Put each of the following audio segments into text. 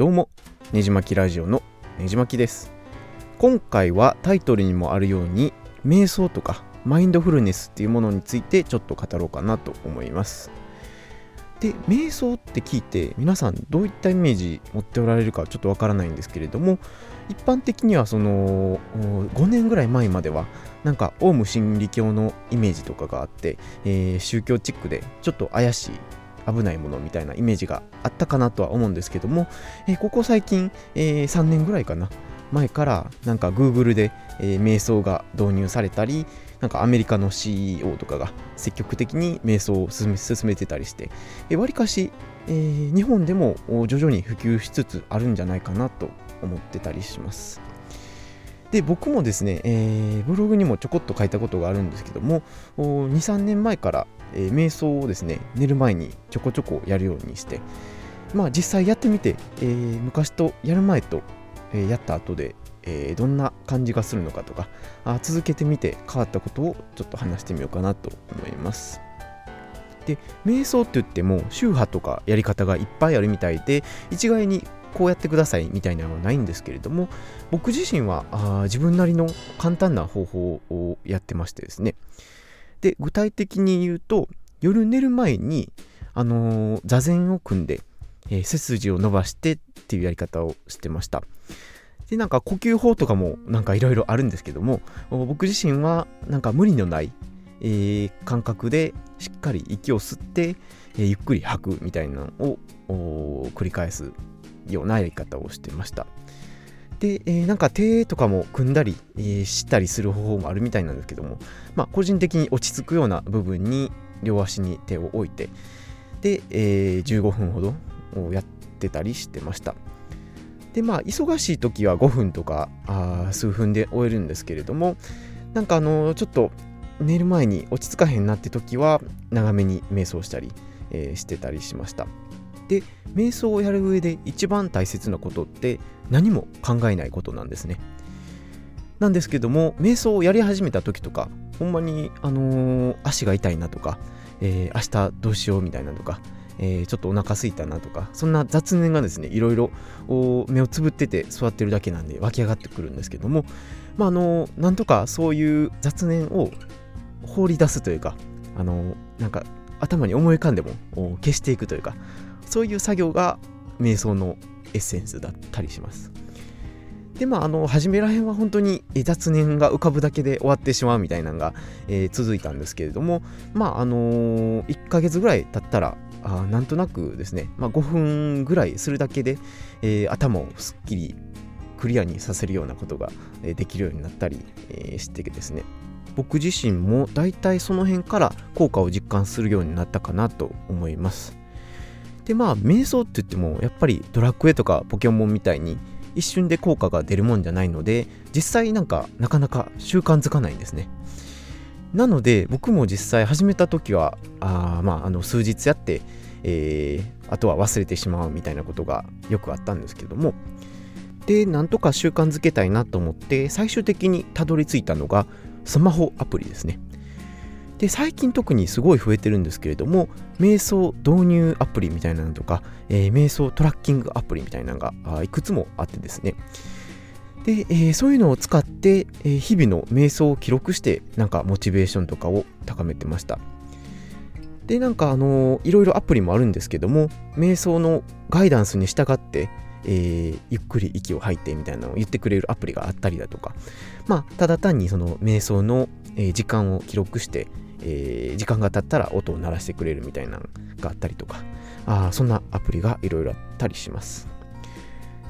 どうもねじまきラジオのねじまきです。今回はタイトルにもあるように瞑想とかマインドフルネスっていうものについてちょっと語ろうかなと思います。で瞑想って聞いて皆さんどういったイメージ持っておられるかちょっとわからないんですけれども一般的にはその5年ぐらい前まではなんかオウム真理教のイメージとかがあって、えー、宗教チックでちょっと怪しい危ないものみたいなイメージがあったかなとは思うんですけども、え、ここ最近、え、3年ぐらいかな。前からなんか Google で、えー、瞑想が導入されたりなんかアメリカの CEO とかが積極的に瞑想を進め進めてたりしてわり、えー、かし、えー、日本でも徐々に普及しつつあるんじゃないかなと思ってたりします。で僕もですね、えー、ブログにもちょこっと書いたことがあるんですけども23年前から、えー、瞑想をですね寝る前にちょこちょこやるようにしてまあ実際やってみて、えー、昔とやる前と、えやった後で、えどんな感じがするのかとかあ続けてみて変わったことをちょっと話してみようかなと思います。で瞑想って言っても宗派とかやり方がいっぱいあるみたいで一概にこうやってくださいみたいなのはないんですけれども僕自身はあ自分なりの簡単な方法をやってましてですね。で具体的に言うと夜寝る前に、あのー、座禅を組んで、えー、背筋を伸ばしてっていうやり方をしてましたでなんか呼吸法とかもなんかいろいろあるんですけども僕自身はなんか無理のない、えー、感覚でしっかり息を吸って、えゆっくり吐くみたいなのを繰り返すようなやり方をしてました。で、えー、なんか手とかも組んだり、えー、したりする方法もあるみたいなんですけども、まあ、個人的に落ち着くような部分に両足に手を置いて、で、えー、15分ほどやってたりしてました。で、まあ、忙しい時は5分とかあ数分で終えるんですけれども、なんかあのちょっと寝る前に落ち着かへんなって時は長めに瞑想したり、えー、してたりしました。で瞑想をやる上で一番大切なことって何も考えないことなんですね。なんですけども瞑想をやり始めた時とかほんまにあのー、足が痛いなとか、えー、明日どうしようみたいなとかえー、ちょっとお腹すいたなとかそんな雑念がですねいろいろ目をつぶってて座ってるだけなんで湧き上がってくるんですけどもまああのなんとかそういう雑念を放り出すというかあのなんか頭に思い浮かんでも消していくというかそういう作業が瞑想のエッセンスだったりします。でまあ、あの初めらへんは本当に雑念が浮かぶだけで終わってしまうみたいなのが、えー、続いたんですけれども、まああのー、1ヶ月ぐらい経ったらあなんとなくですね、まあ、5分ぐらいするだけで、えー、頭をすっきりクリアにさせるようなことができるようになったり、えー、してですね僕自身も大体その辺から効果を実感するようになったかなと思いますでまあ瞑想って言ってもやっぱりドラクエとかポケモンみたいに一瞬で効果が出るもんじゃないので実際なんかなかなか習慣づかないんですね。なので僕も実際始めた時はあまああの数日やって、えー、あとは忘れてしまうみたいなことがよくあったんですけども。でなんとか習慣づけたいなと思って最終的にたどり着いたのがスマホアプリですね。で最近特にすごい増えてるんですけれども瞑想導入アプリみたいなのとか、えー、瞑想トラッキングアプリみたいなのがいくつもあってですね。で、えー、そういうのを使って、えー、日々の瞑想を記録してなんかモチベーションとかを高めてました。でなんかあのー、いろいろアプリもあるんですけども瞑想のガイダンスに従ってえー、ゆっくり息を吐いてみたいなのを言ってくれるアプリがあったりだとか、まあ、ただ単にその瞑想の、時間を記録して、えー、時間が経ったら音を鳴らしてくれるみたいなのがあったりとか。あそんなアプリがいろいろあったりします。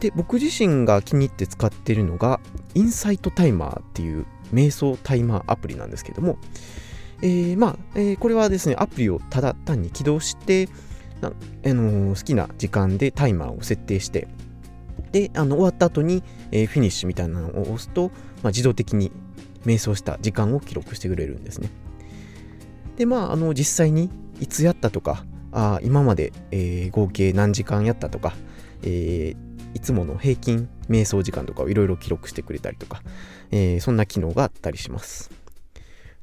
で僕自身が気に入って使ってるのがインサイトタイマーっていう瞑想タイマーアプリなんですけども、えー、まあ、えー、これはですねアプリをただ単に起動して、あのー、好きな時間でタイマーを設定してであの終わった後に、え、フィニッシュみたいなのを押すと、まあ、自動的に瞑想した時間を記録してくれるんですね。でまああの実際にいつやったとかあ今まで、えー、合計何時間やったとか、えー、いつもの平均瞑想時間とかをいろいろ記録してくれたりとか、えー、そんな機能があったりします。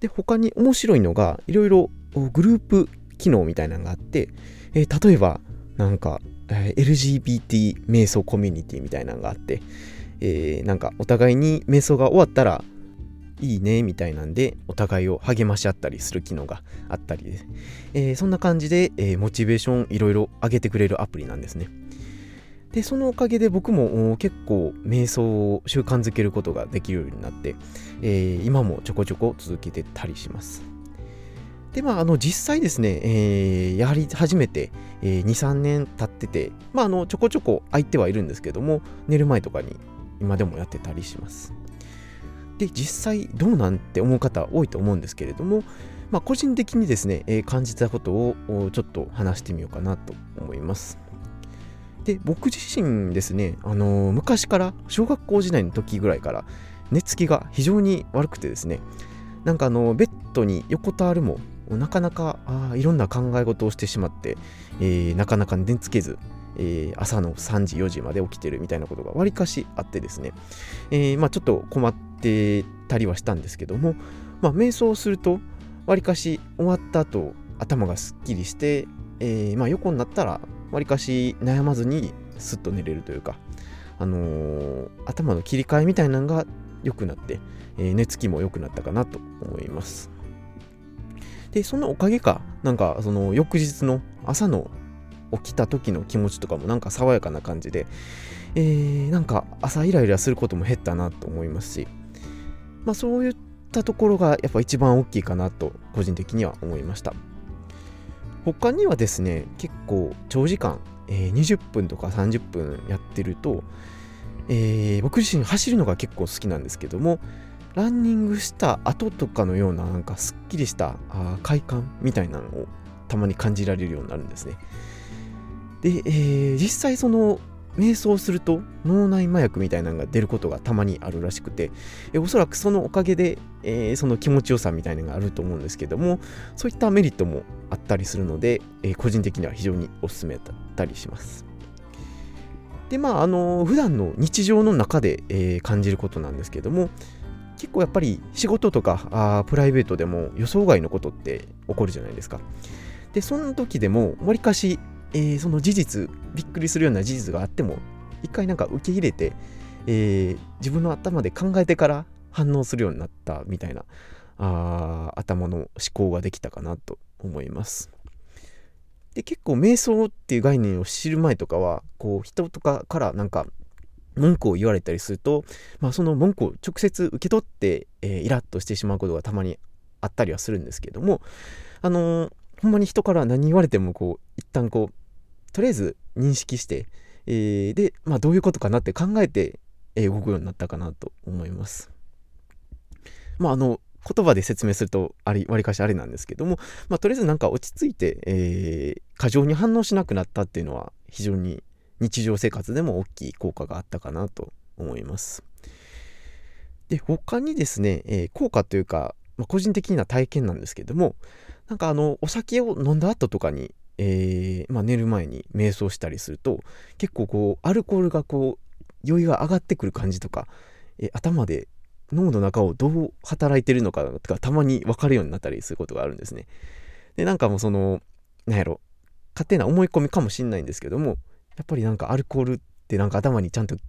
で他に面白いのがいろいろグループ機能みたいなのがあって、えー、例えばなんかえー、LGBT 瞑想コミュニティみたいなのがあって、えー、なんかお互いに瞑想が終わったらいいねみたいなんでお互いを励まし合ったりする機能があったりで、えー、そんな感じで、えー、モチベーションいろいろ上げてくれるアプリなんですね。でそのおかげで僕も結構瞑想を習慣づけることができるようになって、えー、今もちょこちょこ続けてたりします。でまあ、あの実際ですね、えー、やり始めて、えー、2、3年経ってて、まあ、あのちょこちょこ空いてはいるんですけども、寝る前とかに今でもやってたりします。で、実際どうなんて思う方多いと思うんですけれども、まあ、個人的にですね、えー、感じたことをちょっと話してみようかなと思います。で、僕自身ですね、あのー、昔から小学校時代の時ぐらいから寝つきが非常に悪くてですね、なんかあのベッドに横たわるもなかなかあいろんな考え事をしてしまって、えー、なかなか寝つけず、えー、朝の3時4時まで起きてるみたいなことがわりかしあってですね、えー、まあ、ちょっと困ってたりはしたんですけども、まあ、瞑想するとわりかし終わった後頭がすっきりして、えまあ、横になったらわりかし悩まずにすっと寝れるというか、あの頭の切り替えみたいなのが良くなって、え寝つきも良くなったかなと思います。で、そのおかげか、なんかその翌日の朝の起きた時の気持ちとかもなんか爽やかな感じで、えー、なんか朝イライラすることも減ったなと思いますし、まあそういったところがやっぱ一番大きいかなと個人的には思いました。他にはですね、結構長時間、えー、20分とか30分やってると、えー、僕自身走るのが結構好きなんですけども、ランニングした後とかのようななんかすっきりした快感みたいなのをたまに感じられるようになるんですね。で、えー、実際その瞑想すると脳内麻薬みたいなのが出ることがたまにあるらしくて、えおそらくそのおかげで、えー、その気持ちよさみたいなのがあると思うんですけどもそういったメリットもあったりするので、えー、個人的には非常におすすめだったりします。でまああの普段の日常の中で、えー、感じることなんですけども結構やっぱり仕事とかあプライベートでも予想外のことって起こるじゃないですか。で、その時でも、わりかし、えー、その事実、びっくりするような事実があっても、一回なんか受け入れて、えー、自分の頭で考えてから反応するようになったみたいなあ頭の思考ができたかなと思います。で結構瞑想っていう概念を知る前とかはこう人とかからなんか文句を言われたりすると、まあ、その文句を直接受け取って、えー、イラッとしてしまうことがたまにあったりはするんですけども、あのー、ほんまに人から何言われてもこう一旦こうとりあえず認識して、えー、で、まあ、どういうことかなって考えて、え動くようになったかなと思います。まあ、あの言葉で説明するとありわりかしあれなんですけども、まあ、とりあえずなんか落ち着いて、えー、過剰に反応しなくなったっていうのは非常に日常生活でも大きい効果があったかなと思います。で、他にですね、えー、効果というか、まあ、個人的な体験なんですけども、なんかあの、お酒を飲んだ後とかに、えー、まあ、寝る前に瞑想したりすると、結構こう、アルコールがこう、酔いが上がってくる感じとか、えー、頭で脳の中をどう働いてるのかとか、たまに分かるようになったりすることがあるんですね。で、なんかもうその、なんやろ、勝手な思い込みかもしんないんですけども、やっぱりなんかアルコールってなんか頭にちゃんと効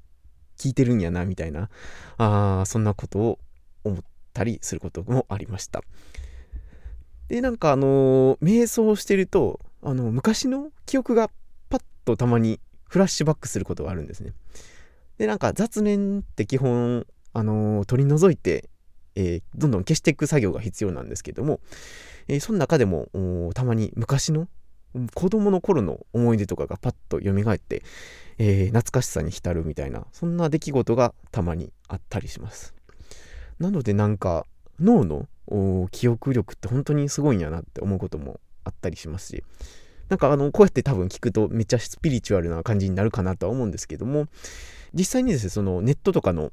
いてるんやなみたいなあそんなことを思ってたりすることもありました。でなんかあのー、瞑想してるとあの昔の記憶がパッとたまにフラッシュバックすることがあるんですね。でなんか雑念って基本あのー、取り除いて、えー、どんどん消していく作業が必要なんですけども、えー、その中でもたまに昔の子供の頃の思い出とかがパッと蘇って、えー、懐かしさに浸るみたいなそんな出来事がたまにあったりします。なのでなんか脳の記憶力って本当にすごいんやなって思うこともあったりしますし。なんかあのこうやって多分聞くとめっちゃスピリチュアルな感じになるかなとは思うんですけども。実際にですねそのネットとかの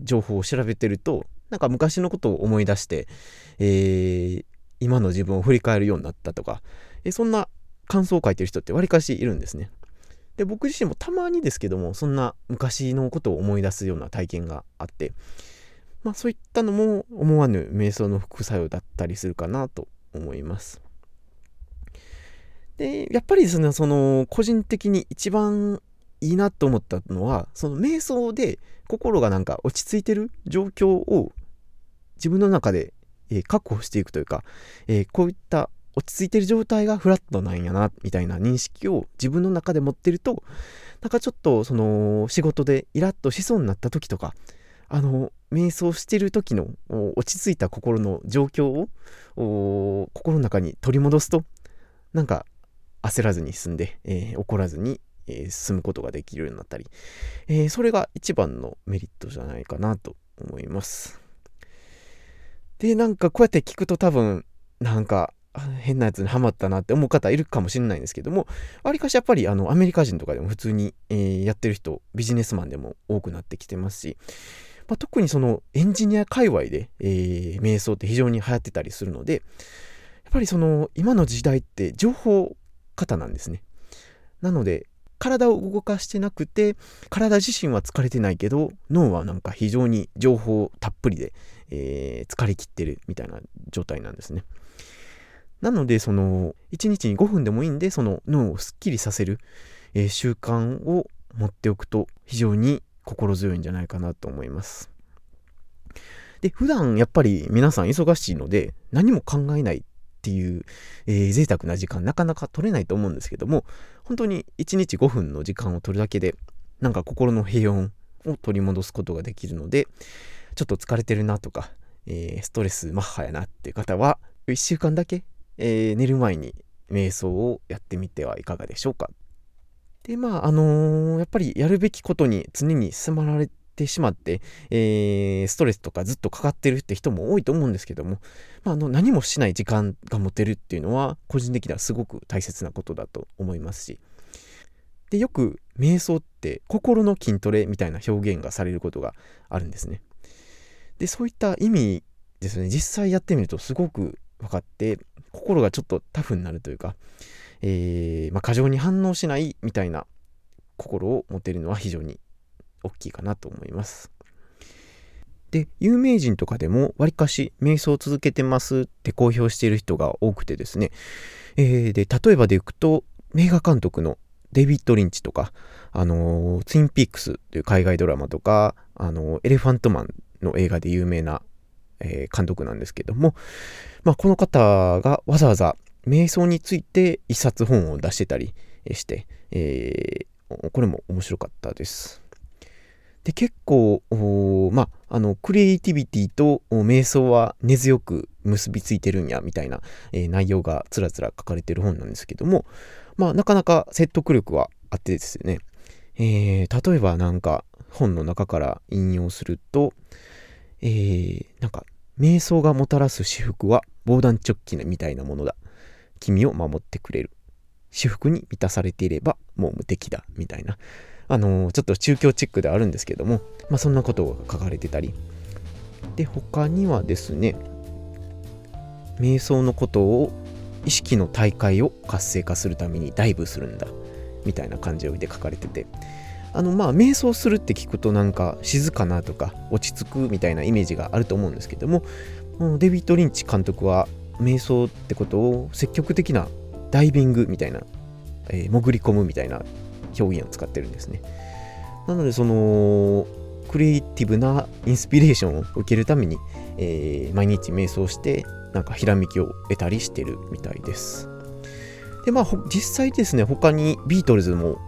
情報を調べてるとなんか昔のことを思い出して、えー、今の自分を振り返るようになったとか、えそんな感想を書いてる人ってわりかしいるんですね。で、僕自身もたまにですけども、そんな昔のことを思い出すような体験があって、まあそういったのも思わぬ瞑想の副作用だったりするかなと思います。でやっぱりそのその個人的に一番いいなと思ったのはその瞑想で心がなんか落ち着いてる状況を自分の中で、え、確保していくというか、え、こういった落ち着いてる状態がフラットなんやなみたいな認識を自分の中で持ってるとなんかちょっとその仕事でイラッとしそうになった時とかあの瞑想してる時の落ち着いた心の状況を心の中に取り戻すとなんか焦らずに済んで、えー、怒らずに、えー、進むことができるようになったり、えー、それが一番のメリットじゃないかなと思います。で、なんかこうやって聞くと多分、なんか変なやつにハマったなって思う方いるかもしれないんですけども、わりかしやっぱりあのアメリカ人とかでも普通に、えー、やってる人、ビジネスマンでも多くなってきてますし、まあ、特にそのエンジニア界隈で、えー、瞑想って非常に流行ってたりするので、やっぱりその今の時代って情報方なんですね。なので、体を動かしてなくて、体自身は疲れてないけど、脳はなんか非常に情報たっぷりで、えー、疲れきってるみたいな状態なんですね。なので、その、1日に5分でもいいんで、その脳をすっきりさせる、えー、習慣を持っておくと非常に心強いんじゃないかなと思います。で、普段やっぱり皆さん忙しいので何も考えないっていう、えー、贅沢な時間なかなか取れないと思うんですけども本当に1日5分の時間を取るだけでなんか心の平穏を取り戻すことができるのでちょっと疲れてるなとか、えー、ストレスマッハやなっていう方は1週間だけ、えー、寝る前に瞑想をやってみてはいかがでしょうかでまああのー、やっぱりやるべきことに常に迫られてしまって、えー、ストレスとかずっとかかってるって人も多いと思うんですけども、まあ、あの何もしない時間が持てるっていうのは個人的にはすごく大切なことだと思いますし。でよく瞑想って心の筋トレみたいな表現がされることがあるんですね。でそういった意味ですね。実際やってみるとすごく分かって心がちょっとタフになるというか、えー、まあ、過剰に反応しないみたいな心を持てるのは非常に大きいかなと思います。で、有名人とかでもわりかし瞑想を続けてますって公表している人が多くてですね、えー、で、例えばでいくと、映画監督のデビッド・リンチとか、あのー、ツインピックスという海外ドラマとか、あのー、エレファントマンの映画で有名な、え、監督なんですけども、まあ、この方がわざわざ瞑想について一冊本を出してたりして、えー、これも面白かったです。で結構まああのクリエイティビティと瞑想は根強く結びついてるんやみたいな、えー、内容がつらつら書かれてる本なんですけどもまあなかなか説得力はあってですね、えー、例えばなんか本の中から引用すると、えー、なんか瞑想がもたらす私服は防弾チョッキみたいなものだ君を守ってくれる。私服に満たされていればもう無敵だ。みたいな。あのちょっと宗教チックであるんですけども、まあ、そんなことが書かれてたり。で他にはですね瞑想のことを意識の大会を活性化するためにダイブするんだ。みたいな感じで書かれてて。あのまあ瞑想するって聞くとなんか静かなとか落ち着くみたいなイメージがあると思うんですけどもデビッド・リンチ監督は瞑想ってことを積極的なダイビングみたいな、えー、潜り込むみたいな表現を使ってるんですね。なのでそのクリエイティブなインスピレーションを受けるために、えー、毎日瞑想してなんかひらめきを得たりしてるみたいです。でまあ実際ですね他にビートルズも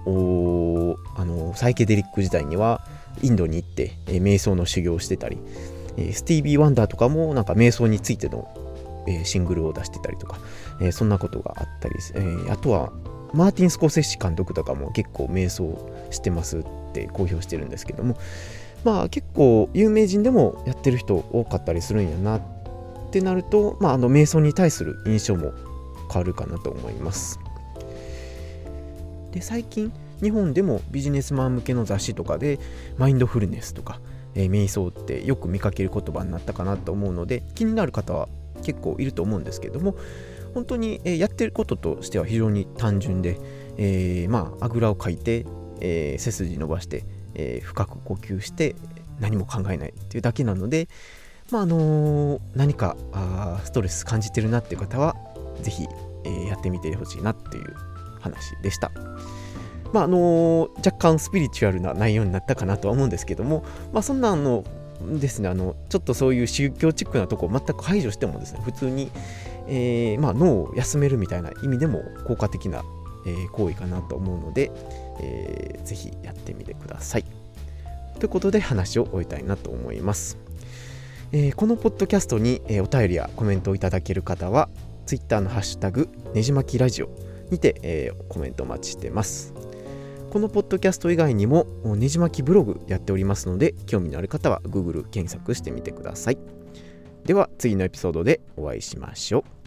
あのサイケデリック時代にはインドに行って、えー、瞑想の修行をしてたり、えー、スティービー・ワンダーとかもなんか瞑想についての、え、シングルを出してたりとか、えそんなことがあったり、えあとはマーティン・スコセッシ監督とかも結構瞑想してますって公表してるんですけどもまあ結構有名人でもやってる人多かったりするんやなってなると、まあ、あの瞑想に対する印象も変わるかなと思います。で最近日本でもビジネスマン向けの雑誌とかでマインドフルネスとか、えー、瞑想ってよく見かける言葉になったかなと思うので気になる方は結構いると思うんですけども本当に、えやってることとしては非常に単純で、えー、まああぐらをかいて、えー、背筋伸ばして、えー、深く呼吸して何も考えないっていうだけなので、まああの何かあストレス感じてるなっていう方は是非え、やってみてほしいなっていう話でした。まああの、若干スピリチュアルな内容になったかなとは思うんですけども、まあ、そんなあのですねあのちょっとそういう宗教チックなとこを全く排除してもですね普通に、えー、まあ、脳を休めるみたいな意味でも効果的な、えー、行為かなと思うので、えー、ぜひやってみてください。ということで話を終えたいなと思います。えー、このポッドキャストに、え、お便りやコメントをいただける方は Twitter のハッシュタグねじまきラジオにて、え、コメントお待ちしてます。このポッドキャスト以外にもねじ巻きブログやっておりますので興味のある方は Google 検索してみてください。では次のエピソードでお会いしましょう。